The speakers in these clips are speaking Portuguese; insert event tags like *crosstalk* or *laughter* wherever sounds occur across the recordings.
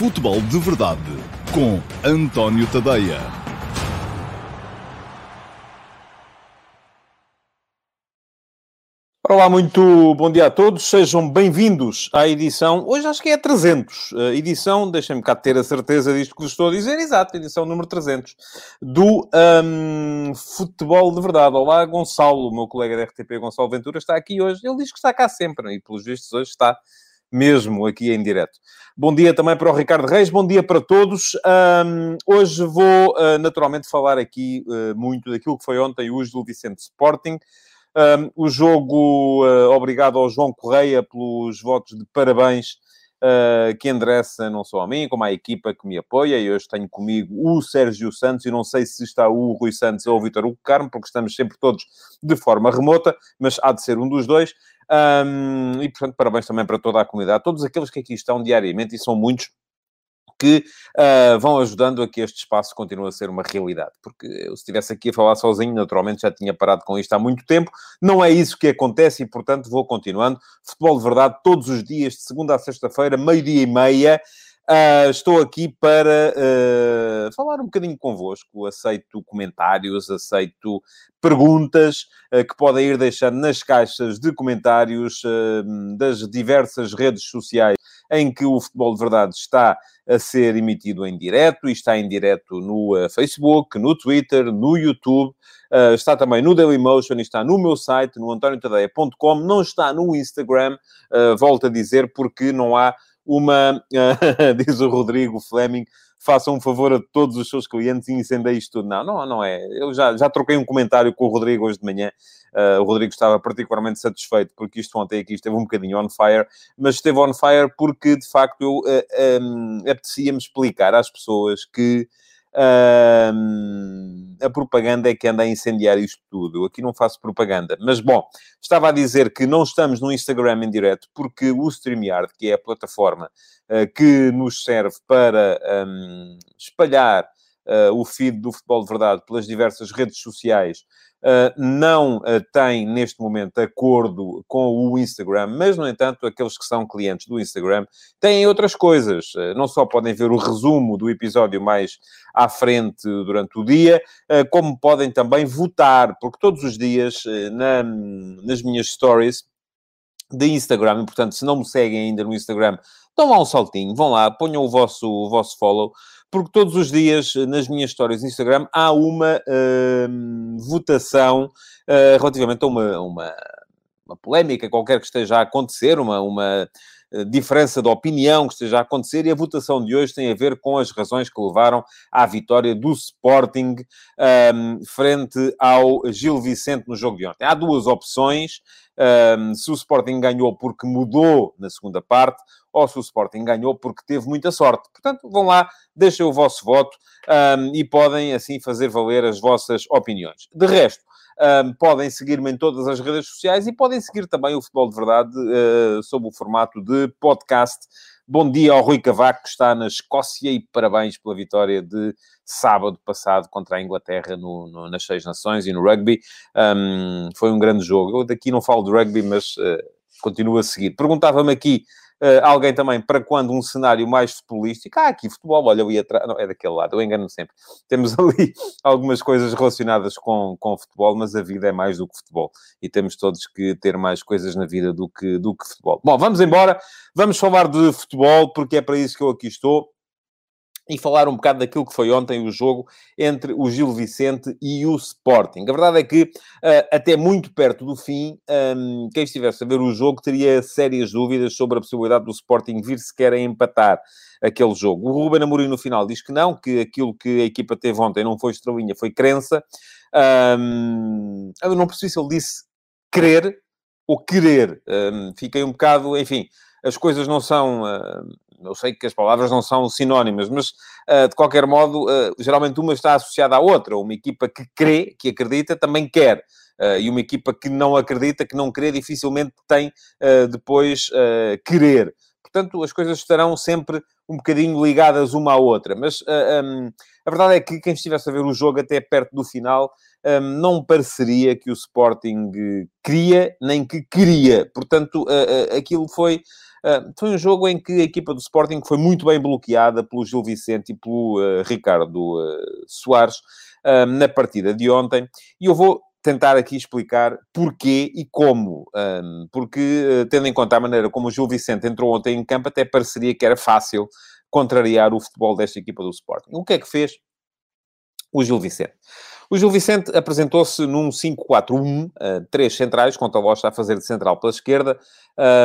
Futebol de Verdade com António Tadeia. Olá, muito bom dia a todos. Sejam bem-vindos à edição, hoje acho que é a 300, a edição, deixem-me cá ter a certeza disto que vos estou a dizer, exato, edição número 300, do um, Futebol de Verdade. Olá, Gonçalo, o meu colega da RTP, Gonçalo Ventura, está aqui hoje. Ele diz que está cá sempre, e pelos vistos hoje está mesmo aqui em direto. Bom dia também para o Ricardo Reis, bom dia para todos. Um, hoje vou uh, naturalmente falar aqui uh, muito daquilo que foi ontem o Gil Vicente Sporting. Um, o jogo, uh, obrigado ao João Correia pelos votos de parabéns que endereça não só a mim, como à equipa que me apoia. E hoje tenho comigo o Sérgio Santos, e não sei se está o Rui Santos ou o Vitor Hugo Carmo, porque estamos sempre todos de forma remota, mas há de ser um dos dois. Um, e, portanto, parabéns também para toda a comunidade, todos aqueles que aqui estão diariamente, e são muitos, que uh, vão ajudando a que este espaço continue a ser uma realidade. Porque eu, se estivesse aqui a falar sozinho, naturalmente já tinha parado com isto há muito tempo. Não é isso que acontece e, portanto, vou continuando. Futebol de verdade, todos os dias, de segunda a sexta-feira, meio-dia e meia. Uh, estou aqui para uh, falar um bocadinho convosco. Aceito comentários, aceito perguntas uh, que podem ir deixando nas caixas de comentários das diversas redes sociais em que o Futebol de Verdade está a ser emitido em direto e está em direto no Facebook, no Twitter, no YouTube. Está também no Dailymotion e está no meu site, no antoniotadeia.com. Não está no Instagram, volto a dizer, porque não há uma, *laughs* diz o Rodrigo Fleming, faça um favor a todos os seus clientes e incendeie isto tudo. Não, não, não é. Eu já, já troquei um comentário com o Rodrigo hoje de manhã. Uh, o Rodrigo estava particularmente satisfeito porque isto ontem aqui esteve um bocadinho on fire, mas esteve on fire porque, de facto, eu uh, um, apetecia-me explicar às pessoas que Uh, a propaganda é que anda a incendiar isto tudo. Eu aqui não faço propaganda. Mas, bom, estava a dizer que não estamos no Instagram em direto porque o StreamYard, que é a plataforma uh, que nos serve para um, espalhar uh, o feed do Futebol de Verdade pelas diversas redes sociais, não uh, tem neste momento acordo com o Instagram, mas, no entanto, aqueles que são clientes do Instagram têm outras coisas. Uh, não só podem ver o resumo do episódio mais à frente durante o dia, como podem também votar, porque todos os dias na, nas minhas stories de Instagram, e portanto, se não me seguem ainda no Instagram, dão lá um saltinho, vão lá, ponham o vosso, o vosso follow porque todos os dias nas minhas histórias no Instagram há uma uh, votação uh, relativamente a uma, uma, uma, polémica qualquer que esteja a acontecer, uma, uma eh, diferença de opinião que esteja a acontecer e a votação de hoje tem a ver com as razões que levaram à vitória do Sporting um, frente ao Gil Vicente no jogo de ontem. Há duas opções. Um, se o Sporting ganhou porque mudou na segunda parte ou se o Sporting ganhou porque teve muita sorte. Portanto, vão lá, deixem o vosso voto um, e podem assim fazer valer as vossas opiniões. De resto, um, podem seguir-me em todas as redes sociais e podem seguir também o Futebol de Verdade uh, sob o formato de podcast. Bom dia ao Rui Cavaco, que está na Escócia, e parabéns pela vitória de sábado passado contra a Inglaterra no, no, nas Seis Nações e no rugby. Um, foi um grande jogo. Eu daqui não falo de rugby, mas uh, continuo a seguir. Perguntava-me aqui Uh, alguém também, para quando um cenário mais futebolístico, ah, aqui futebol, olha, eu ia atrás, não, é daquele lado, eu engano sempre. Temos *laughs* ali algumas coisas relacionadas com, com futebol, mas a vida é mais do que futebol. E temos todos que ter mais coisas na vida do que, do que futebol. Bom, vamos embora, vamos falar de futebol, porque é para isso que eu aqui estou e falar um bocado daquilo que foi ontem o jogo entre o Gil Vicente e o Sporting. A verdade é que, uh, até muito perto do fim, um, quem estivesse a ver o jogo teria sérias dúvidas sobre a possibilidade do Sporting vir sequer a empatar aquele jogo. O Ruben Amorim no final diz que não, que aquilo que a equipa teve ontem não foi estrelinha, foi crença. Um, eu não percebi se ele disse querer ou querer. Um, fiquei um bocado, enfim, as coisas não são... Uh, eu sei que as palavras não são sinónimas, mas uh, de qualquer modo, uh, geralmente uma está associada à outra. Uma equipa que crê, que acredita, também quer. E uma equipa que não acredita, que não crê, dificilmente tem depois querer. Portanto, as coisas estarão sempre um bocadinho ligadas uma à outra. Mas a verdade é que quem estivesse a ver o jogo até perto do final não pareceria que o Sporting queria nem que queria. Portanto, aquilo foi foi um jogo em que a equipa do Sporting foi muito bem bloqueada pelo Gil Vicente e pelo uh, Ricardo Soares na partida de ontem. E eu vou tentar aqui explicar porquê e como. Porque, tendo em conta a maneira como o Gil Vicente entrou ontem em campo, até pareceria que era fácil contrariar o futebol desta equipa do Sporting. O que é que fez o Gil Vicente? O Gil Vicente apresentou-se num 5-4-1, uh, três centrais, com o Tavosta a fazer de central pela esquerda,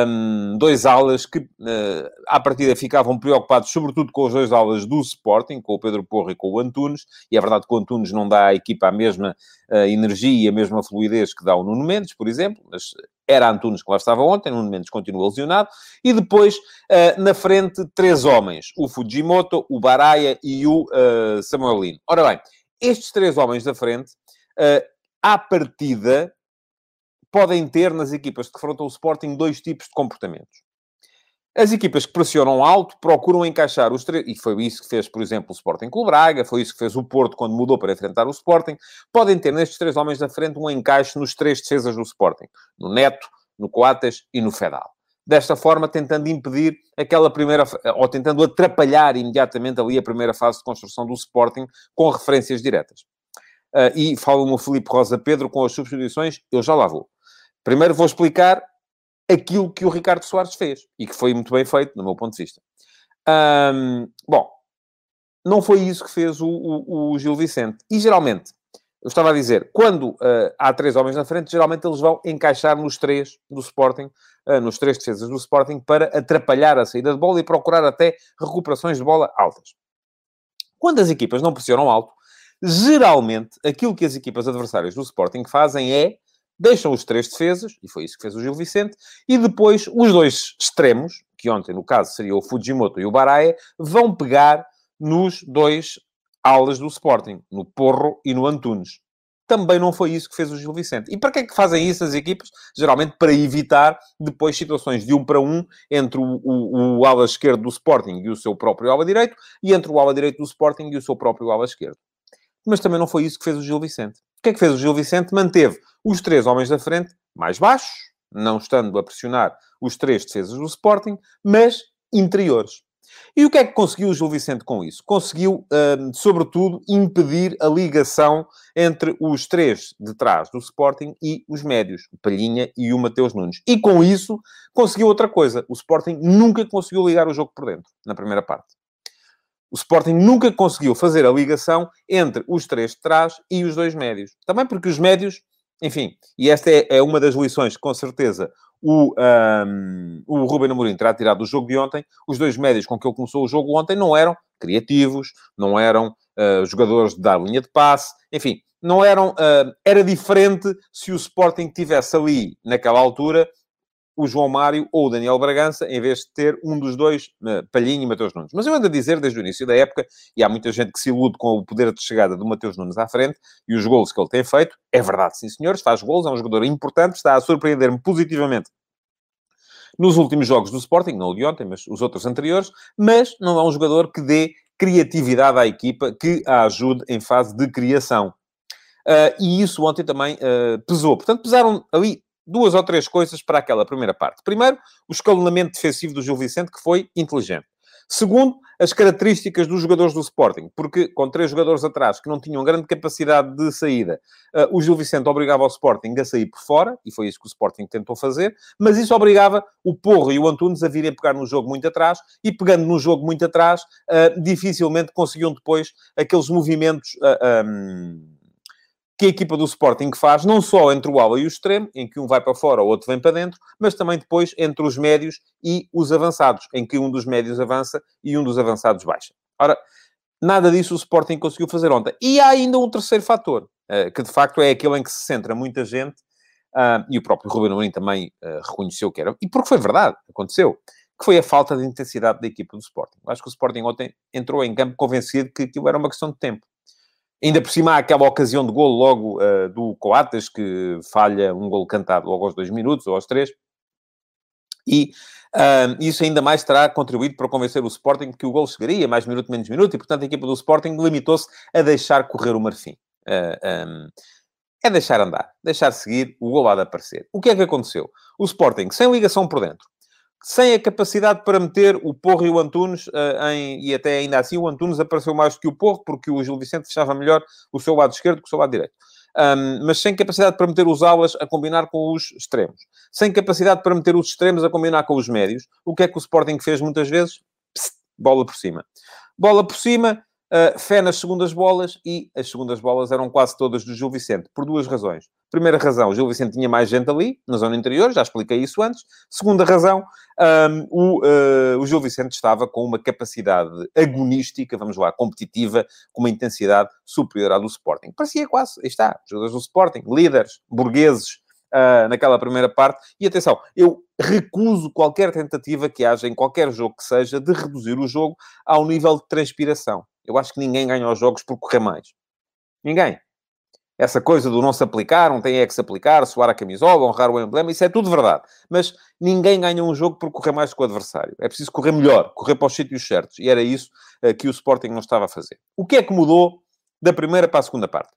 um, dois alas que, uh, à partida, ficavam preocupados sobretudo com os dois alas do Sporting, com o Pedro Porro e com o Antunes, e é verdade que o Antunes não dá à equipa a mesma uh, energia e a mesma fluidez que dá o Nuno Mendes, por exemplo, mas era Antunes que lá estava ontem, Nuno Mendes continua lesionado, e depois, uh, na frente, três homens, o Fujimoto, o Baraia e o uh, Samuelino. Ora bem, estes três homens da frente, uh, à partida, podem ter nas equipas que defrontam o Sporting dois tipos de comportamentos. As equipas que pressionam alto procuram encaixar os três, e foi isso que fez, por exemplo, o Sporting com o Braga, foi isso que fez o Porto quando mudou para enfrentar o Sporting. Podem ter nestes três homens da frente um encaixe nos três defesas do Sporting: no Neto, no Coates e no Fedal. Desta forma, tentando impedir aquela primeira, ou tentando atrapalhar imediatamente ali a primeira fase de construção do Sporting com referências diretas. Uh, e fala-me o Felipe Rosa Pedro com as substituições, eu já lá vou. Primeiro vou explicar aquilo que o Ricardo Soares fez e que foi muito bem feito, no meu ponto de vista. Um, bom, não foi isso que fez o, o, o, Gil Vicente. E geralmente, eu estava a dizer, quando uh, há três homens na frente, geralmente eles vão encaixar nos três do Sporting, uh, nos três defesas do Sporting, para atrapalhar a saída de bola e procurar até recuperações de bola altas. Quando as equipas não pressionam alto, geralmente aquilo que as equipas adversárias do Sporting fazem é deixam os três defesas, e foi isso que fez o Gil Vicente, e depois os dois extremos, que ontem no caso seria o Fujimoto e o Baraia, vão pegar nos dois alas do Sporting, no Porro e no Antunes. Também não foi isso que fez o Gil Vicente. E para que é que fazem isso as equipas? Geralmente para evitar depois situações de um para um entre o, o, o ala esquerdo do Sporting e o seu próprio ala direito, e entre o ala direito do Sporting e o seu próprio ala esquerdo. Mas também não foi isso que fez o Gil Vicente. O que é que fez o Gil Vicente? Manteve os três homens da frente mais baixos, não estando a pressionar os três defesas do Sporting, mas interiores. E o que é que conseguiu o Gil Vicente com isso? Conseguiu, uh, sobretudo, impedir a ligação entre os três de trás do Sporting e os médios, o Palhinha e o Mateus Nunes. E com isso, conseguiu outra coisa. O Sporting nunca conseguiu ligar o jogo por dentro, na primeira parte. O Sporting nunca conseguiu fazer a ligação entre os três de trás e os dois médios. Também porque os médios, enfim, e esta é, é uma das lições que com certeza o, um, o Ruben Amorim terá tirado do jogo de ontem. Os dois médios com que ele começou o jogo ontem não eram criativos, não eram uh, jogadores de dar linha de passe, enfim, não eram. Uh, era diferente se o Sporting tivesse ali, naquela altura, o João Mário ou o Daniel Bragança, em vez de ter um dos dois, Palhinho e Mateus Nunes. Mas eu ando a dizer desde o início da época, e há muita gente que se ilude com o poder de chegada do Mateus Nunes à frente e os golos que ele tem feito. É verdade, sim senhores, faz golos, é um jogador importante, está a surpreender-me positivamente nos últimos jogos do Sporting, não o de ontem, mas os outros anteriores, mas não é um jogador que dê criatividade à equipa, que a ajude em fase de criação. Uh, e isso ontem também uh, pesou. Portanto, pesaram ali duas ou três coisas para aquela primeira parte. Primeiro, o escalonamento defensivo do Gil Vicente, que foi inteligente. Segundo, as características dos jogadores do Sporting, porque com três jogadores atrás que não tinham grande capacidade de saída, uh, o Gil Vicente obrigava o Sporting a sair por fora, e foi isso que o Sporting tentou fazer, mas isso obrigava o Porro e o Antunes a virem pegar no jogo muito atrás, e pegando no jogo muito atrás, uh, dificilmente conseguiam depois aqueles movimentos. Um que a equipa do Sporting faz, não só entre o ala e o extremo, em que um vai para fora, o outro vem para dentro, mas também depois entre os médios e os avançados, em que um dos médios avança e um dos avançados baixa. Ora, nada disso o Sporting conseguiu fazer ontem. E há ainda um terceiro fator, eh, que de facto é aquele em que se centra muita gente, ah, e o próprio Ruben Amorim também eh, reconheceu que era, e porque foi verdade, aconteceu, que foi a falta de intensidade da equipa do Sporting. Acho que o Sporting ontem entrou em campo convencido que aquilo era uma questão de tempo Ainda por cima há aquela ocasião de golo logo uh, do Coates, que falha um golo cantado logo aos dois minutos ou aos três. E uh, isso ainda mais terá contribuído para convencer o Sporting que o golo chegaria, mais minuto, menos minuto, e portanto a equipa do Sporting limitou-se a deixar correr o marfim. Uh, eh, um, é deixar andar, deixar seguir, o golo há de aparecer. O que é que aconteceu? O Sporting, sem ligação por dentro, sem a capacidade para meter o Porro e o Antunes uh, em... E até ainda assim o Antunes apareceu mais do que o Porro, porque o Gil Vicente fechava melhor o seu lado esquerdo que o seu lado direito. Um, mas sem capacidade para meter os alas a combinar com os extremos. Sem capacidade para meter os extremos a combinar com os médios. O que é que o Sporting fez muitas vezes? Psst, bola por cima. Bola por cima, uh, fé nas segundas bolas e as segundas bolas eram quase todas do Gil Vicente, por duas razões. Primeira razão, o Gil Vicente tinha mais gente ali, na zona interior, já expliquei isso antes. Segunda razão, um, o, uh, o Gil Vicente estava com uma capacidade agonística, vamos lá, competitiva, com uma intensidade superior à do Sporting. Parecia quase, aí está, jogadores do Sporting, líderes, burgueses, uh, naquela primeira parte. E atenção, eu recuso qualquer tentativa que haja em qualquer jogo que seja de reduzir o jogo ao nível de transpiração. Eu acho que ninguém ganha os jogos por correr mais. Ninguém. Essa coisa do não se aplicar, não tem é que se aplicar, suar a camisola, honrar o emblema, isso é tudo verdade. Mas ninguém ganha um jogo por correr mais que o adversário. É preciso correr melhor, correr para os sítios certos. E era isso uh, que o Sporting não estava a fazer. O que é que mudou da primeira para a segunda parte?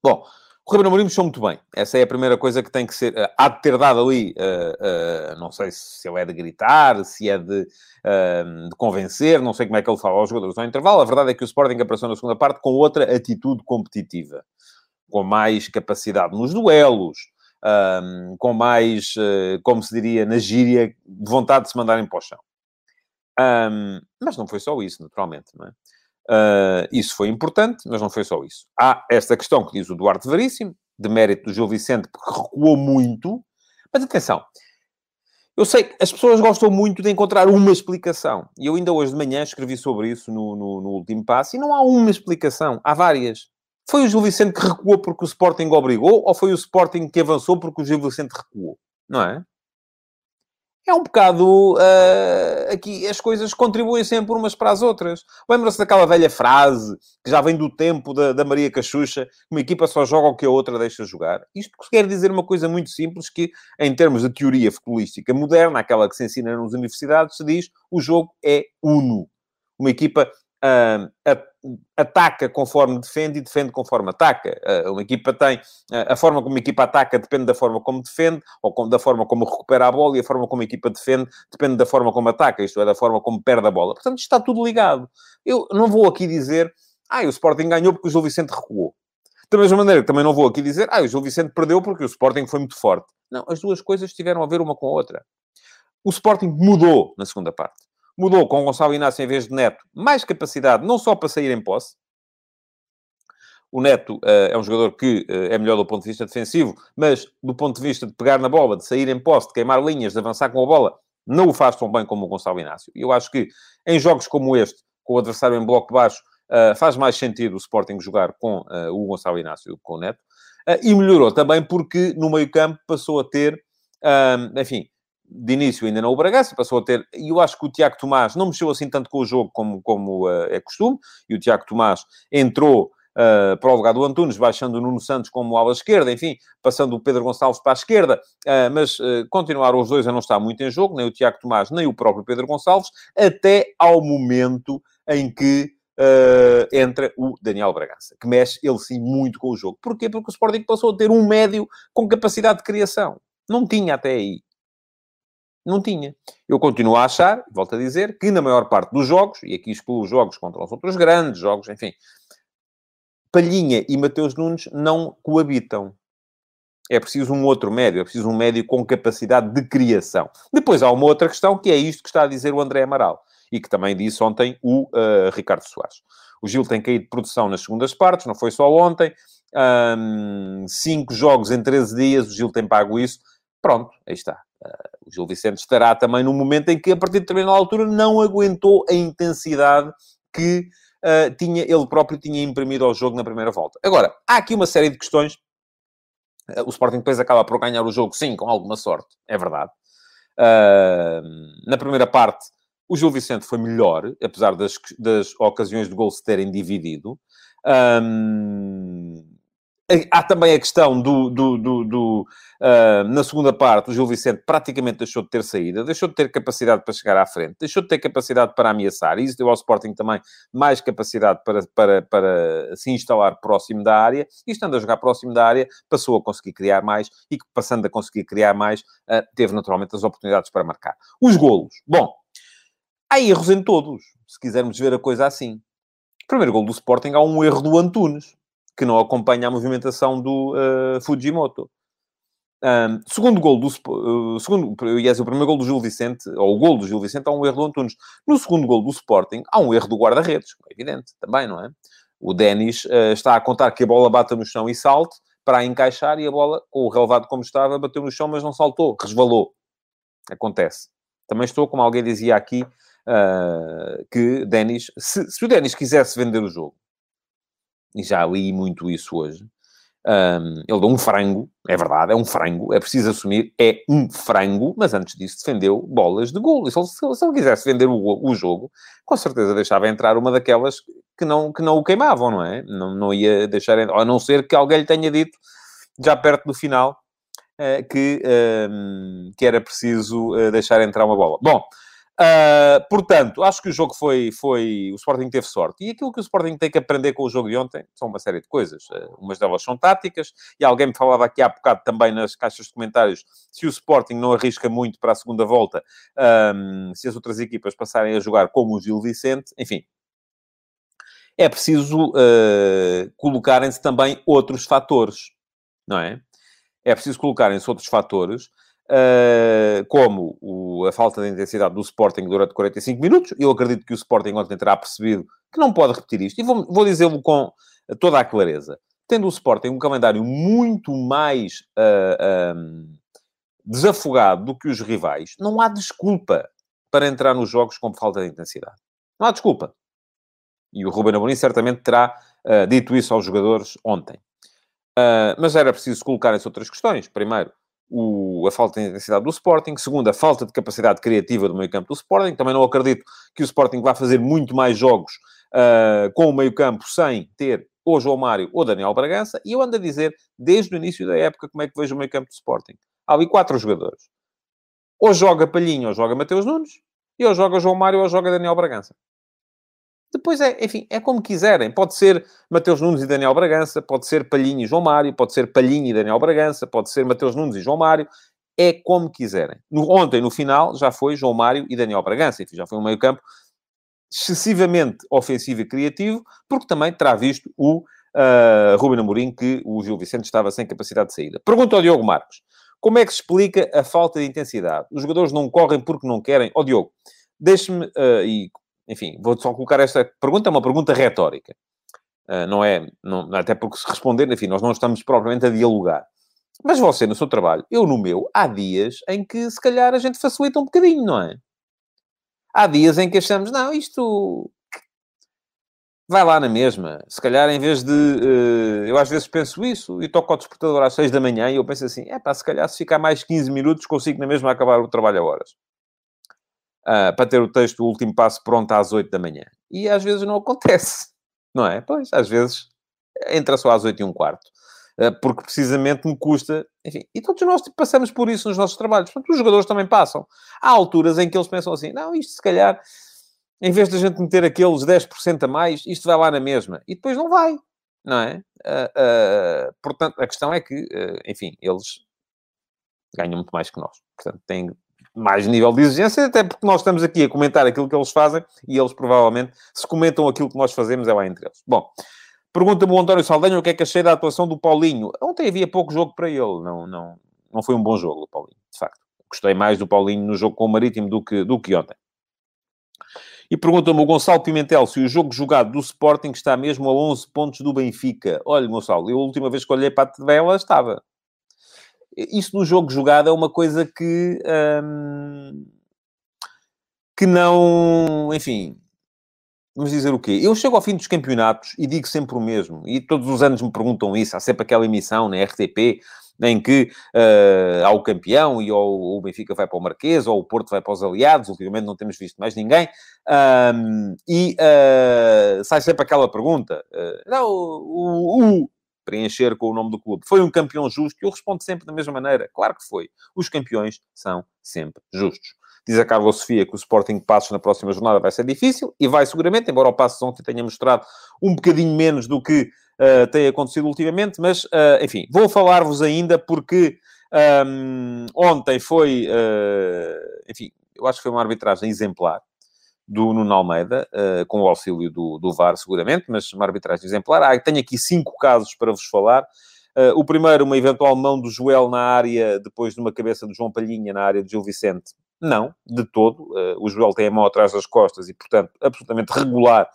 Bom, o Ruben Amorim mexeu muito bem. Essa é a primeira coisa que tem que ser... Uh, há de ter dado ali, uh, uh, não sei se ele é de gritar, se é de, de, convencer, não sei como é que ele fala aos jogadores no intervalo. A verdade é que o Sporting apareceu na segunda parte com outra atitude competitiva. Com mais capacidade nos duelos, com mais, como se diria na gíria, vontade de se mandarem para o chão. Um, mas não foi só isso, naturalmente, não é? Uh, isso foi importante, mas não foi só isso. Há esta questão que diz o Duarte Veríssimo, de mérito do Gil Vicente, porque recuou muito. Mas atenção, eu sei que as pessoas gostam muito de encontrar uma explicação. E eu ainda hoje de manhã escrevi sobre isso no, no, no último passo, e não há uma explicação, há várias. Foi o Gil Vicente que recuou porque o Sporting obrigou, ou foi o Sporting que avançou porque o Gil Vicente recuou? Não é? É um bocado. Uh, aqui as coisas contribuem sempre umas para as outras. Lembra-se daquela velha frase que já vem do tempo da, da Maria Cachucha: uma equipa só joga o que a outra deixa jogar? Isto quer dizer uma coisa muito simples: que em termos de teoria futebolística moderna, aquela que se ensina nas universidades, se diz o jogo é uno. Uma equipa uh, ataca conforme defende e defende conforme ataca. Uh, uma equipa tem... Uh, a forma como a equipa ataca depende da forma como defende, ou com, da forma como recupera a bola, e a forma como a equipa defende depende da forma como ataca, isto é, da forma como perde a bola. Portanto, está tudo ligado. Eu não vou aqui dizer, ah, o Sporting ganhou porque o Gil Vicente recuou. Da mesma maneira também não vou aqui dizer, ah, o Gil Vicente perdeu porque o Sporting foi muito forte. Não, as duas coisas tiveram a ver uma com a outra. O Sporting mudou na segunda parte mudou com Gonçalo Inácio em vez de Neto, mais capacidade, não só para sair em posse. O Neto uh, é um jogador que uh, é melhor do ponto de vista defensivo, mas do ponto de vista de pegar na bola, de sair em posse, de queimar linhas, de avançar com a bola, não o faz tão bem como o Gonçalo Inácio. E eu acho que em jogos como este, com o adversário em bloco baixo, uh, faz mais sentido o Sporting jogar com o Gonçalo Inácio com o Neto. e melhorou também porque no meio-campo passou a ter, enfim, de início ainda não o Bragança, passou a ter... E eu acho que o Tiago Tomás não mexeu assim tanto com o jogo como, como uh, é costume, e o Tiago Tomás entrou uh, para o lugar do Antunes, baixando o Nuno Santos como ala esquerda, enfim, passando o Pedro Gonçalves para a esquerda, uh, mas continuaram os dois a não estar muito em jogo, nem o Tiago Tomás, nem o próprio Pedro Gonçalves, até ao momento em que Uh, entra o Daniel Bragança, que mexe ele sim muito com o jogo. Porquê? Porque o Sporting passou a ter um médio com capacidade de criação. Não tinha até aí. Não tinha. Eu continuo a achar, volto a dizer, que na maior parte dos jogos, e aqui excluo os jogos contra os outros grandes jogos, enfim, Palhinha e Mateus Nunes não coabitam. É preciso um outro médio, é preciso um médio com capacidade de criação. Depois há uma outra questão, que é isto que está a dizer o André Amaral, e que também disse ontem o uh, Ricardo Soares. O Gil tem caído de produção nas segundas partes, não foi só ontem. Um, cinco jogos em 13 dias, o Gil tem pago isso. Pronto, aí está. Uh, Gil Vicente estará também no momento em que, a partir de determinada altura, não aguentou a intensidade que uh, tinha, ele próprio tinha imprimido ao jogo na primeira volta. Agora, há aqui uma série de questões. Uh, o Sporting depois acaba por ganhar o jogo, sim, com alguma sorte, é verdade. na primeira parte, o Gil Vicente foi melhor, apesar das, das ocasiões de gol se terem dividido. Um, há também a questão do, do, do, do uh, na segunda parte, o Gil Vicente praticamente deixou de ter saída, deixou de ter capacidade para chegar à frente, deixou de ter capacidade para ameaçar, e isso deu ao Sporting também mais capacidade para, para, para se instalar próximo da área, e estando a jogar próximo da área, passou a conseguir criar mais, e passando a conseguir criar mais, uh, teve naturalmente as oportunidades para marcar. Os golos, bom, há erros em todos, se quisermos ver a coisa assim. Primeiro gol do Sporting, há um erro do Antunes, que não acompanha a movimentação do uh, Fujimoto. Um, segundo gol do uh, segundo, yes, o primeiro gol do Gil Vicente, ou o gol do Gil Vicente, há um erro do Antunes. No segundo gol do Sporting, há um erro do guarda-redes, é evidente, também, não é? O Denis uh, está a contar que a bola bata no chão e salte para encaixar e a bola, com o relevado como estava, bateu no chão, mas não saltou, resvalou. Acontece. Também estou, como alguém dizia aqui, uh, que Denis, se, se o Denis quisesse vender o jogo, e já li muito isso hoje. Um, ele deu um frango, é verdade, é um frango, é preciso assumir, é um frango, mas antes disso defendeu bolas de golo. E se ele, se ele quisesse vender o, o, jogo, com certeza deixava entrar uma daquelas que não, que não o queimavam, não é? Não, não ia deixar entrar, a não ser que alguém lhe tenha dito, já perto do final, uh, que, que era preciso uh, deixar entrar uma bola. Bom, Uh, portanto, acho que o jogo foi, foi. O Sporting teve sorte. E aquilo que o Sporting tem que aprender com o jogo de ontem são uma série de coisas. Uh, umas delas são táticas, e alguém me falava aqui há bocado também nas caixas de comentários se o Sporting não arrisca muito para a segunda volta, um, se as outras equipas passarem a jogar como o Gil Vicente, enfim. É preciso uh, colocarem-se também outros fatores, não é? É preciso colocarem-se outros fatores Uh, como o, a falta de intensidade do Sporting durante 45 minutos. Eu acredito que o Sporting ontem terá percebido que não pode repetir isto. E vou, vou dizê-lo com toda a clareza. Tendo o Sporting um calendário muito mais uh, ah, um, desafogado do que os rivais, não há desculpa para entrar nos jogos com falta de intensidade. Não há desculpa. E o Ruben Amorim certamente terá uh, dito isso aos jogadores ontem. mas era preciso colocarem-se outras questões. Primeiro, o, a falta de intensidade do Sporting. Segundo, a falta de capacidade criativa do meio-campo do Sporting. Também não acredito que o Sporting vá fazer muito mais jogos uh, com o meio-campo sem ter ou João Mário ou Daniel Bragança. E eu ando a dizer, desde o início da época, como é que vejo o meio-campo do Sporting. Há ali quatro jogadores. Ou joga Palhinho ou joga Mateus Nunes. E ou joga João Mário ou joga Daniel Bragança. Depois é, enfim, é como quiserem. Pode ser Mateus Nunes e Daniel Bragança, pode ser Palhinho e João Mário, pode ser Palhinho e Daniel Bragança, pode ser Mateus Nunes e João Mário. É como quiserem. No, ontem, no final, já foi João Mário e Daniel Bragança. Enfim, já foi um meio-campo excessivamente ofensivo e criativo, porque também terá visto o uh, Ruben Amorim que o Gil Vicente estava sem capacidade de saída. Pergunta ao Diogo Marcos. Como é que se explica a falta de intensidade? Os jogadores não correm porque não querem? Ó oh, Diogo, deixe-me, uh, e enfim, vou só colocar esta pergunta, é uma pergunta retórica. Uh, não é, não, até porque se responder, enfim, nós não estamos propriamente a dialogar. Mas você, no seu trabalho, eu no meu, há dias em que se calhar a gente facilita um bocadinho, não é? Há dias em que achamos, não, isto vai lá na mesma. Se calhar, em vez de. Uh, eu às vezes penso isso e toco ao despertador às 6 da manhã e eu penso assim: é pá, se calhar se ficar mais 15 minutos consigo na mesma acabar o trabalho a horas uh, para ter o texto, o último passo pronto às 8 da manhã. E às vezes não *laughs* acontece, não é? Pois, às vezes entra só às 8 e um quarto. Uh, porque precisamente me custa, enfim, e todos nós tipo, passamos por isso nos nossos trabalhos, portanto, os jogadores também passam. Há alturas em que eles pensam assim, não, isto se calhar, em vez de a gente meter aqueles 10% a mais, isto vai lá na mesma, e depois não vai, não é? Uh, uh, portanto, a questão é que, enfim, eles ganham muito mais que nós, portanto, têm mais nível de exigência, até porque nós estamos aqui a comentar aquilo que eles fazem e eles provavelmente, se comentam aquilo que nós fazemos, é lá entre eles. Bom, pergunta-me o António Saldanha o que é que achei da atuação do Paulinho. Ontem havia pouco jogo para ele, não, não, não foi um bom jogo, o Paulinho, de facto. Gostei mais do Paulinho no jogo com o Marítimo do que, do que ontem. E pergunta-me o Gonçalo Pimentel se o jogo jogado do Sporting está mesmo a 11 pontos do Benfica. Olha, Gonçalo, eu a última vez que olhei para a tabela estava isso no jogo jogado é uma coisa que, hum, que não, enfim, vamos dizer o quê? Eu chego ao fim dos campeonatos e digo sempre o mesmo, e todos os anos me perguntam isso, há sempre aquela emissão na RTP em que uh, há o campeão e ou o Benfica vai para o Marquês, ou o Porto vai para os aliados, ultimamente não temos visto mais ninguém, um, e uh, sai sempre aquela pergunta, uh, não, o, o, preencher com o nome do clube. Foi um campeão justo? Eu respondo sempre da mesma maneira. Claro que foi. Os campeões são sempre justos. Diz a Carla Sofia que o Sporting Passos na próxima jornada vai ser difícil, e vai seguramente, embora o Passos ontem tenha mostrado um bocadinho menos do que uh, tem acontecido ultimamente, mas, uh, enfim, vou falar-vos ainda porque um, ontem foi, uh, enfim, eu acho que foi uma arbitragem exemplar do Nuno Almeida, uh, com o auxílio do, do VAR, seguramente, mas uma arbitragem exemplar. Ah, tenho aqui cinco casos para vos falar. Uh, o primeiro, uma eventual mão do Joel na área, depois de uma cabeça do João Palhinha na área de Gil Vicente. Não, de todo. Uh, o Joel tem a mão atrás das costas e, portanto, absolutamente regular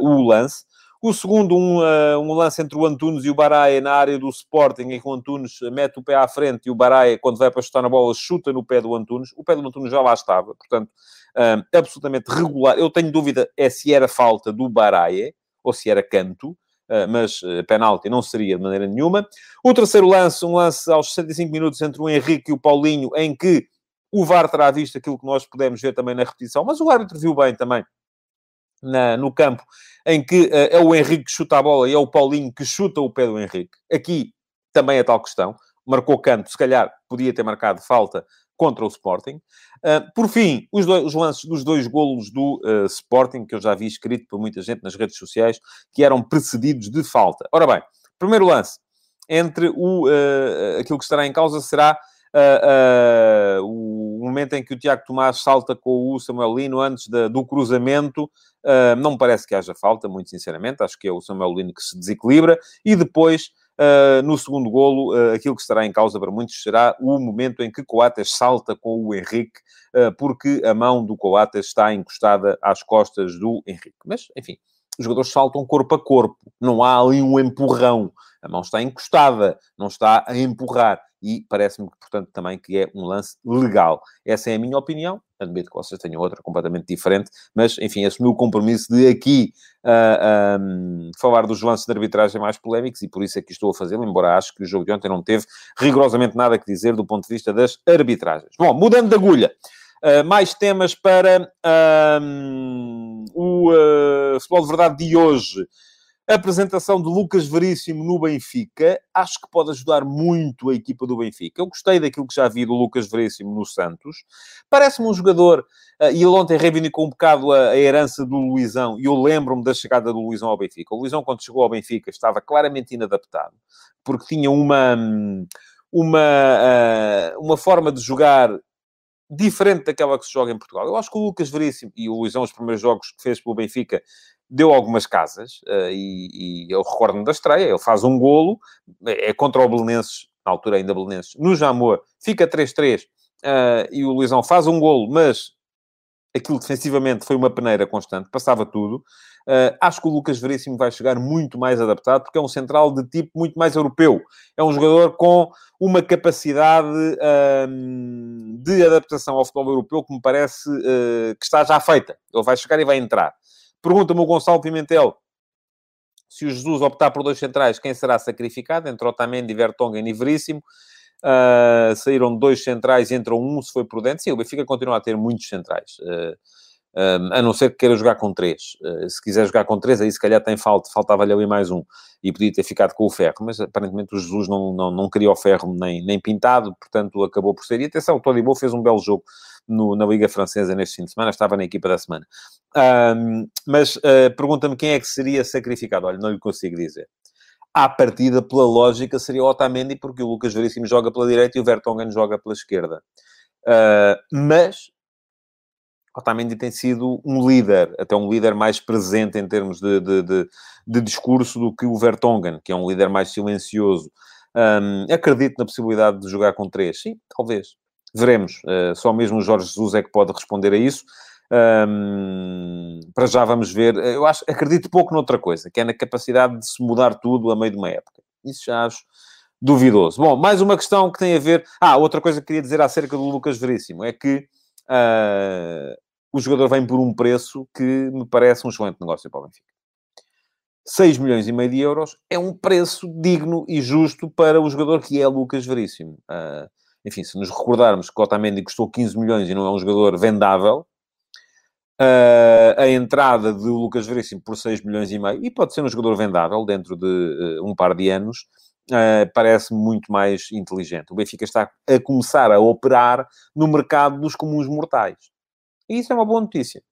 o lance. O segundo, um, uh, um lance entre o Antunes e o Baraia na área do Sporting, em que o Antunes mete o pé à frente e o Baraia, quando vai para chutar na bola, chuta no pé do Antunes. O pé do Antunes já lá estava, portanto, uh, absolutamente regular. Eu tenho dúvida é se era falta do Baraia ou se era canto. Uh, mas uh, penalti não seria de maneira nenhuma. O terceiro lance, um lance aos 65 minutos entre o Henrique e o Paulinho, em que o VAR terá visto aquilo que nós pudemos ver também na repetição, mas o árbitro viu bem também na, no campo, em que uh, é o Henrique que chuta a bola e é o Paulinho que chuta o pé do Henrique. Aqui também é tal questão. Marcou canto, se calhar podia ter marcado falta contra o Sporting. Uh, por fim, os, dois, os, lances dos dois golos do uh, Sporting, que eu já vi escrito por muita gente nas redes sociais, que eram precedidos de falta. Ora bem, primeiro lance, entre o, aquilo que estará em causa será uh, uh, o momento em que o Tiago Tomás salta com o Samuel Lino antes do cruzamento, uh, não me parece que haja falta, muito sinceramente, acho que é o Samuel Lino que se desequilibra, e depois, no segundo golo, aquilo que estará em causa para muitos será o momento em que Coates salta com o Henrique, porque a mão do Coates está encostada às costas do Henrique. Mas, enfim, os jogadores saltam corpo a corpo, não há ali um empurrão. A mão está encostada, não está a empurrar e parece-me, portanto, também que é um lance legal. Essa é a minha opinião. Admito que vocês tenham outra completamente diferente, mas, enfim, assumi o compromisso de aqui uh, um, falar dos lances de arbitragem mais polémicos e por isso é que estou a fazê-lo, embora acho que o jogo de ontem não teve rigorosamente nada que dizer do ponto de vista das arbitragens. Bom, mudando de agulha. Uh, mais temas para um, o uh, futebol de verdade de hoje. A apresentação de Lucas Veríssimo no Benfica, acho que pode ajudar muito a equipa do Benfica. Eu gostei daquilo que já vi do Lucas Veríssimo no Santos. Parece-me um jogador, uh, e ele ontem reivindicou um bocado a, a herança do Luizão, e eu lembro-me da chegada do Luizão ao Benfica. O Luizão, quando chegou ao Benfica, estava claramente inadaptado, porque tinha uma, uma, uh, uma forma de jogar diferente daquela que se joga em Portugal. Eu acho que o Lucas Veríssimo e o Luizão, os primeiros jogos que fez pelo Benfica, deu algumas casas, uh, e, e, eu recordo-me da estreia, ele faz um golo, é contra o Belenenses, na altura ainda Belenenses, no Jamor, fica 3-3, uh, eh, e o Luizão faz um golo, mas aquilo defensivamente foi uma peneira constante, passava tudo. Uh, acho que o Lucas Veríssimo vai chegar muito mais adaptado, porque é um central de tipo muito mais europeu. É um jogador com uma capacidade uh, de adaptação ao futebol europeu que me parece uh, que está já feita. Ele vai chegar e vai entrar. Pergunta-me o Gonçalo Pimentel se o Jesus optar por dois centrais, quem será sacrificado? Entre Otamendi, Vertonghen e Veríssimo. Uh, saíram dois centrais entrou um, se foi prudente. Sim, o Benfica continua a ter muitos centrais. Uh, a não ser que queira jogar com três. Uh, se quiser jogar com três, aí se calhar tem falta, faltava-lhe ali mais um. E podia ter ficado com o ferro. Mas aparentemente o Jesus não, não, não queria o ferro nem, nem pintado, portanto acabou por ser. E atenção, o Todibo fez um belo jogo no, na Liga Francesa neste fim de semana, estava na equipa da semana. Um, mas pergunta-me quem é que seria sacrificado. Olha, não lhe consigo dizer. À partida, pela lógica, seria o Otamendi, porque o Lucas Veríssimo joga pela direita e o Vertonghen joga pela esquerda. Uh, mas Otamendi tem sido um líder, até um líder mais presente em termos de, de, de, de discurso do que o Vertonghen, que é um líder mais silencioso. Um, acredito na possibilidade de jogar com três. Sim, talvez. Veremos. Uh, só mesmo o Jorge Jesus é que pode responder a isso. Um, para já vamos ver. Eu acho, acredito pouco noutra coisa, que é na capacidade de se mudar tudo a meio de uma época. Isso já acho duvidoso. Bom, mais uma questão que tem a ver. Ah, outra coisa que queria dizer acerca do Lucas Veríssimo é que uh, o jogador vem por um preço que me parece um excelente negócio para o Benfica. 6 milhões e meio de euros é um preço digno e justo para o jogador que é Lucas Veríssimo. Uh, enfim, se nos recordarmos que Otamendi custou 15 milhões e não é um jogador vendável, uh, a entrada de Lucas Veríssimo por 6 milhões e meio, e pode ser um jogador vendável dentro de um par de anos, uh, parece muito mais inteligente. O Benfica está a começar a operar no mercado dos comuns mortais. E isso é uma boa notícia.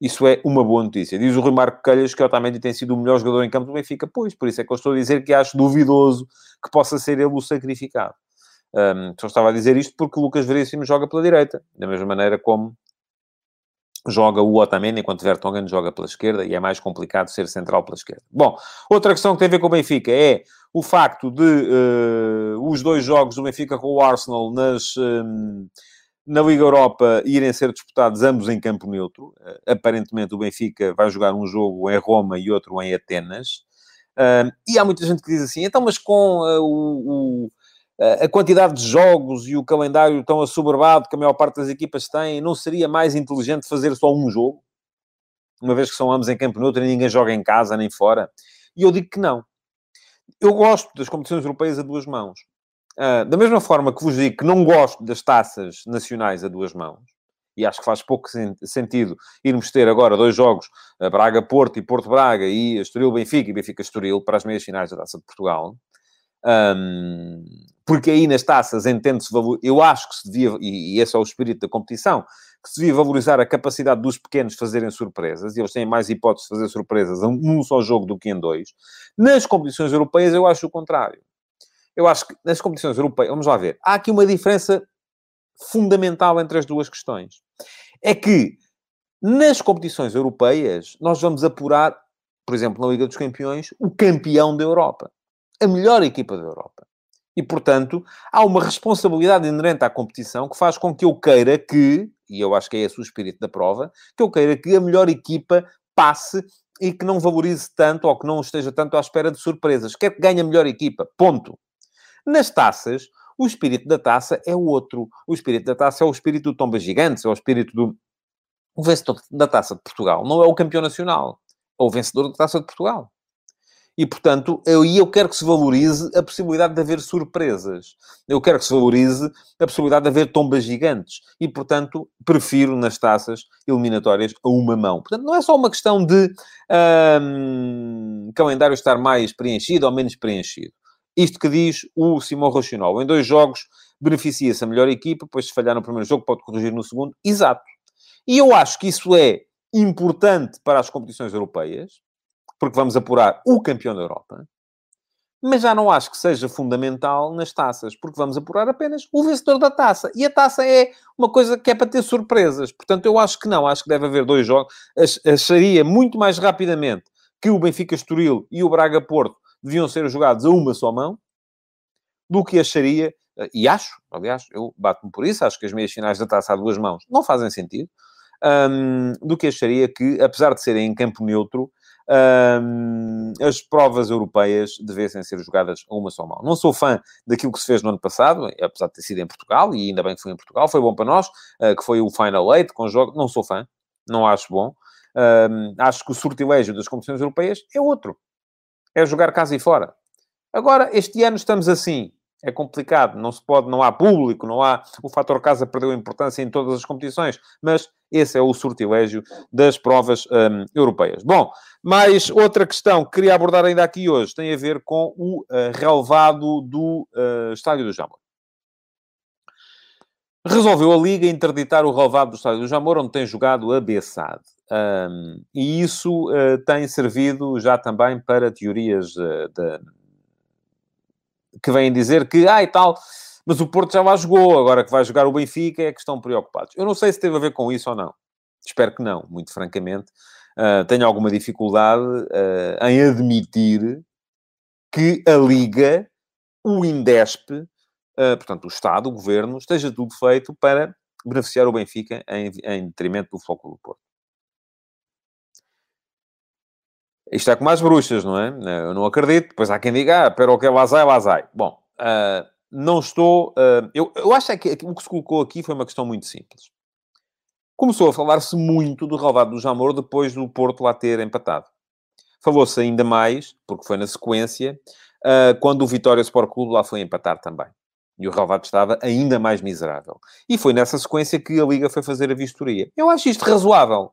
Isso é uma boa notícia. Diz o Rui Marco Calhas que Otamendi tem sido o melhor jogador em campo do Benfica. Pois, por isso é que eu estou a dizer que acho duvidoso que possa ser ele o sacrificado. Um, só estava a dizer isto porque o Lucas Veríssimo joga pela direita, da mesma maneira como joga o Otamendi, enquanto Vertonghen joga pela esquerda, e é mais complicado ser central pela esquerda. Bom, outra questão que tem a ver com o Benfica é o facto de uh, os dois jogos do Benfica com o Arsenal nas, um, na Liga Europa irem ser disputados ambos em campo neutro. Uh, aparentemente o Benfica vai jogar um jogo em Roma e outro em Atenas. Uh, e há muita gente que diz assim, então, mas com o, o a quantidade de jogos e o calendário tão assoberbado que a maior parte das equipas tem, não seria mais inteligente fazer só um jogo? Uma vez que são ambos em campo neutro e ninguém joga em casa nem fora. E eu digo que não. Eu gosto das competições europeias a duas mãos. Uh, da mesma forma que vos digo que não gosto das taças nacionais a duas mãos, e acho que faz pouco sentido irmos ter agora dois jogos, Braga-Porto e Porto-Braga, e Estoril-Benfica e Benfica-Estoril, para as meias finais da Taça de Portugal. Um, porque aí nas taças entende-se, eu acho que se devia, e, esse é o espírito da competição, que se devia valorizar a capacidade dos pequenos fazerem surpresas, e eles têm mais hipóteses de fazer surpresas num só jogo do que em dois. Nas competições europeias, eu acho o contrário. Eu acho que nas competições europeias, vamos lá ver, há aqui uma diferença fundamental entre as duas questões. É que nas competições europeias, nós vamos apurar, por exemplo, na Liga dos Campeões, o campeão da Europa. A melhor equipa da Europa. E, portanto, há uma responsabilidade inerente à competição que faz com que eu queira que, e eu acho que é esse o espírito da prova, que eu queira que a melhor equipa passe e que não valorize tanto ou que não esteja tanto à espera de surpresas. Quer que ganhe a melhor equipa. Ponto. Nas taças, o espírito da taça é o outro. O espírito da taça é o espírito do Tomba Gigantes, é o espírito do o vencedor da Taça de Portugal. Não é o campeão nacional. É o vencedor da Taça de Portugal. E, portanto, eu, eu quero que se valorize a possibilidade de haver surpresas. Eu quero que se valorize a possibilidade de haver tombas gigantes. E, portanto, prefiro nas taças eliminatórias a uma mão. Portanto, não é só uma questão de hum, calendário estar mais preenchido ou menos preenchido. Isto que diz o Simão Rochinol. Em dois jogos beneficia-se a melhor equipa, depois se falhar no primeiro jogo pode corrigir no segundo. Exato. E eu acho que isso é importante para as competições europeias, porque vamos apurar o campeão da Europa, mas já não acho que seja fundamental nas taças, porque vamos apurar apenas o vencedor da taça. E a taça é uma coisa que é para ter surpresas. Portanto, eu acho que não. Acho que deve haver dois jogos. Acharia muito mais rapidamente que o Benfica Estoril e o Braga Porto deviam ser jogados a uma só mão, do que acharia, e acho, aliás, eu bato-me por isso, acho que as meias finais da taça a duas mãos não fazem sentido, um, do que acharia que, apesar de serem em campo neutro, um, as provas europeias devessem ser jogadas a uma só mão. Não sou fã daquilo que se fez no ano passado, apesar de ter sido em Portugal, e ainda bem que foi em Portugal, foi bom para nós, uh, que foi o Final Eight com jogo. Não sou fã, não acho bom. Um, acho que o sortilégio das competições europeias é outro. É jogar casa e fora. Agora, este ano estamos assim é complicado, não se pode, não há público, não há. O fator casa perdeu importância em todas as competições, mas esse é o sortilégio das provas um, europeias. Bom, mais outra questão que queria abordar ainda aqui hoje tem a ver com o uh, relevado do uh, Estádio do Jamor. Resolveu a Liga interditar o relevado do Estádio do Jamor, onde tem jogado a Bessade. Um, e isso uh, tem servido já também para teorias uh, de, que vêm dizer que, ah, e tal, mas o Porto já lá jogou, agora que vai jogar o Benfica é que estão preocupados. Eu não sei se teve a ver com isso ou não. Espero que não, muito francamente. Uh, tenho alguma dificuldade uh, em admitir que a Liga, o Indesp, uh, portanto, o Estado, o Governo, esteja tudo feito para beneficiar o Benfica em, em detrimento do Foco do Porto. Isto é como as bruxas, não é? Eu não acredito. Depois há quem diga, ah, pero que vazai, vazai. Bom, uh, não estou... Uh, eu, eu acho é que o que se colocou aqui foi uma questão muito simples. Começou a falar-se muito do relvado do Jamor depois do Porto lá ter empatado. Falou-se ainda mais, porque foi na sequência, uh, quando o Vitória Sport Clube lá foi empatar também. E o relvado estava ainda mais miserável. E foi nessa sequência que a Liga foi fazer a vistoria. Eu acho isto razoável.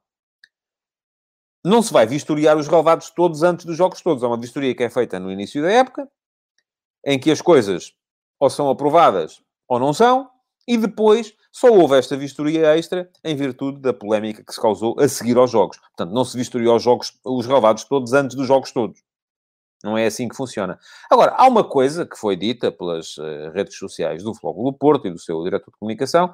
Não se vai vistoriar os relevados todos antes dos jogos todos. É uma vistoria que é feita no início da época, em que as coisas ou são aprovadas ou não são, e depois só houve esta vistoria extra em virtude da polémica que se causou a seguir aos jogos. Portanto, não se vistoriou os jogos, os relevados todos antes dos jogos todos. Não é assim que funciona. Agora, há uma coisa que foi dita pelas uh, redes sociais do do Porto e do seu diretor de comunicação,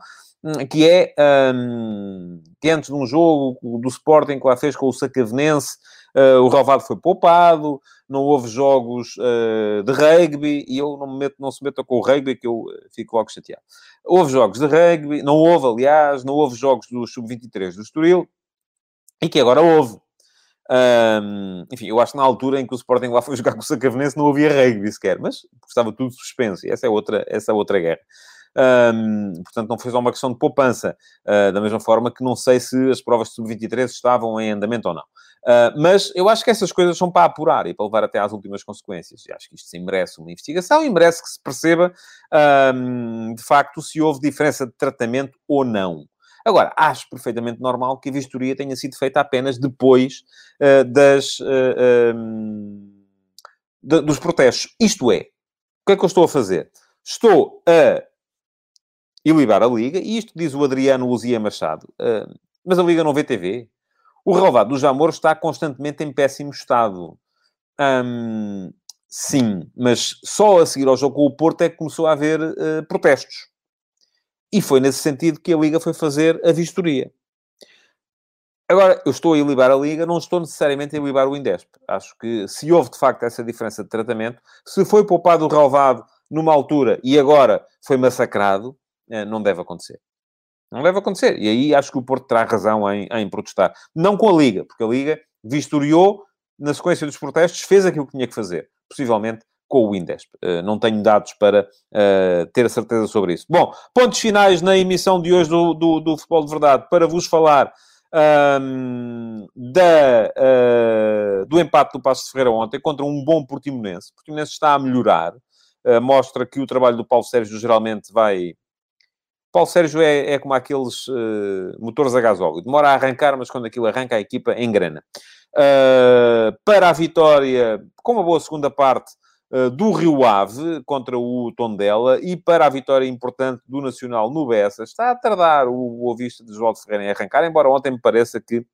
que é um, que antes de um jogo do Sporting que lá fez com o Sacavenense, uh, o relevado foi poupado, não houve jogos uh, de rugby, e eu não, me meto, não se meta com o rugby, que eu fico logo chateado. Houve jogos de rugby, não houve, aliás, não houve jogos do Sub-23 do Estoril, e que agora houve. Um, enfim, eu acho que na altura em que o Sporting lá foi *laughs* jogar com o Sacavenense não havia rugby sequer, mas estava tudo suspenso, e essa é outra, essa é outra guerra. Um, portanto, não foi só uma questão de poupança, uh, da mesma forma que não sei se as provas de sub-23 estavam em andamento ou não. Uh, mas eu acho que essas coisas são para apurar e para levar até às últimas consequências. E acho que isto sim merece uma investigação e merece que se perceba, um, de facto, se houve diferença de tratamento ou não. Agora, acho perfeitamente normal que a vistoria tenha sido feita apenas depois uh, das, uh, um, de, dos protestos. Isto é, o que é que eu estou a fazer? Estou a ilibar a Liga, e isto diz o Adriano Luzia Machado, uh, mas a Liga não vê TV. O relevado do Jamor está constantemente em péssimo estado. Um, sim, mas só a seguir ao jogo com o Porto é que começou a haver uh, protestos. E foi nesse sentido que a Liga foi fazer a vistoria. Agora, eu estou a ilibar a Liga, não estou necessariamente a ilibar o Indesp. Acho que se houve, de facto, essa diferença de tratamento, se foi poupado o relevado numa altura e agora foi massacrado, não deve acontecer. Não deve acontecer. E aí acho que o Porto terá razão em, em protestar. Não com a Liga, porque a Liga vistoriou, na sequência dos protestos, fez aquilo que tinha que fazer. Possivelmente com o Indesp. Uh, não tenho dados para uh, ter a certeza sobre isso. Bom, pontos finais na emissão de hoje do, do, do Futebol de Verdade para vos falar um, da, uh, do empate do Passo de Ferreira ontem contra um bom Portimonense. O Portimonense está a melhorar. mostra que o trabalho do Paulo Sérgio geralmente vai... Paulo Sérgio é, é como aqueles motores a gasóleo. Demora a arrancar, mas quando aquilo arranca, a equipa engrana. para a vitória, com uma boa segunda parte, eh, do Rio Ave contra o Tondela e para a vitória importante do Nacional no Bessa. Está a tardar o Vista de João de Ferreira em arrancar, embora ontem me pareça que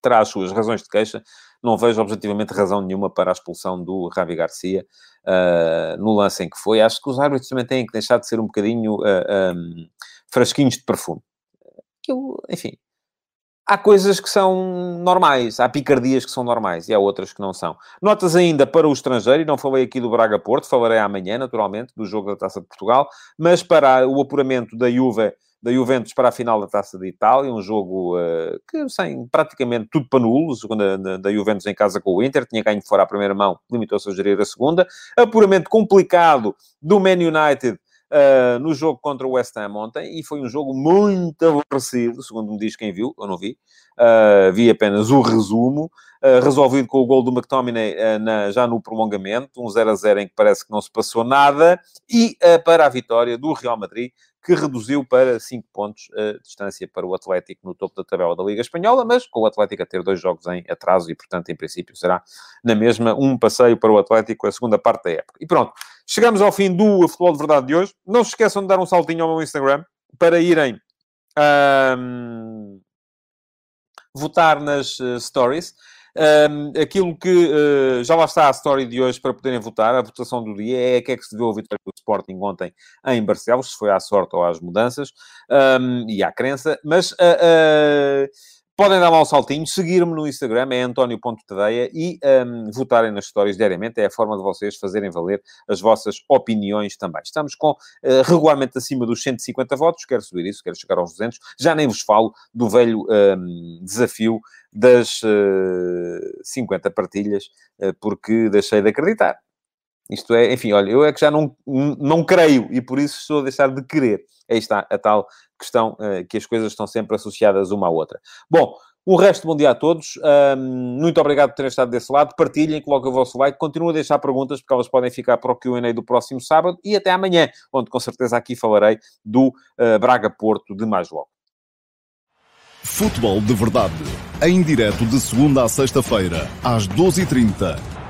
terá as suas razões de queixa. Não vejo objetivamente razão nenhuma para a expulsão do Ravi Garcia uh, no lance em que foi. Acho que os árbitros também têm que deixar de ser um bocadinho uh, eh, um, frasquinhos de perfume. Eu, enfim, há coisas que são normais, há picardias que são normais e há outras que não são. Notas ainda para o estrangeiro, e não falei aqui do Braga-Porto, falarei amanhã, naturalmente, do jogo da Taça de Portugal, mas para o apuramento da Juve, da Juventus para a final da Taça de Itália, um jogo uh, que sem praticamente tudo para nulo, segunda da, Juventus em casa com o Inter, tinha ganho fora a primeira mão, limitou-se a gerir a segunda. Apuramento complicado do Man United uh, no jogo contra o West Ham ontem, e foi um jogo muito aborrecido, segundo me diz quem viu, eu não vi, uh, vi apenas o resumo, resolvido com o gol do McTominay na, já no prolongamento, um 0 a 0 em que parece que não se passou nada, e para a vitória do Real Madrid, que reduziu para 5 pontos a distância para o Atlético no topo da tabela da Liga Espanhola, mas com o Atlético a ter dois jogos em atraso e, portanto, em princípio, será na mesma um passeio para o Atlético a segunda parte da época. E pronto, chegamos ao fim do Futebol de Verdade de hoje. Não se esqueçam de dar um saltinho ao meu Instagram para irem um, votar nas uh, stories. Um, aquilo que uh, já lá está a story de hoje para poderem votar, a votação do dia é a que é que se deu a vitória do Sporting ontem em Barcelos, se foi à sorte ou às mudanças. Um, e à crença, mas uh, uh, podem dar lá um saltinho, seguir-me no Instagram, é António.tadeia e um, votarem nas histórias diariamente, é a forma de vocês fazerem valer as vossas opiniões também. Estamos com regularmente acima dos 150 votos, quero subir isso, quero chegar aos 200, já nem vos falo do velho desafio das uh, eh, 50 partilhas, uh, porque deixei de acreditar. Isto é, enfim, olha, eu é que já não, não creio e por isso estou a deixar de querer. Aí está a tal questão uh, que as coisas estão sempre associadas uma à outra. Bom, o resto, bom dia a todos. Um, muito obrigado por terem estado desse lado. Partilhem, coloquem o vosso like. Continuem a deixar perguntas, porque elas podem ficar para o Q&A do próximo sábado. E até amanhã, onde com certeza aqui falarei do uh, Braga-Porto de mais logo. Futebol de Verdade. Em direto de segunda a sexta-feira, às 12h30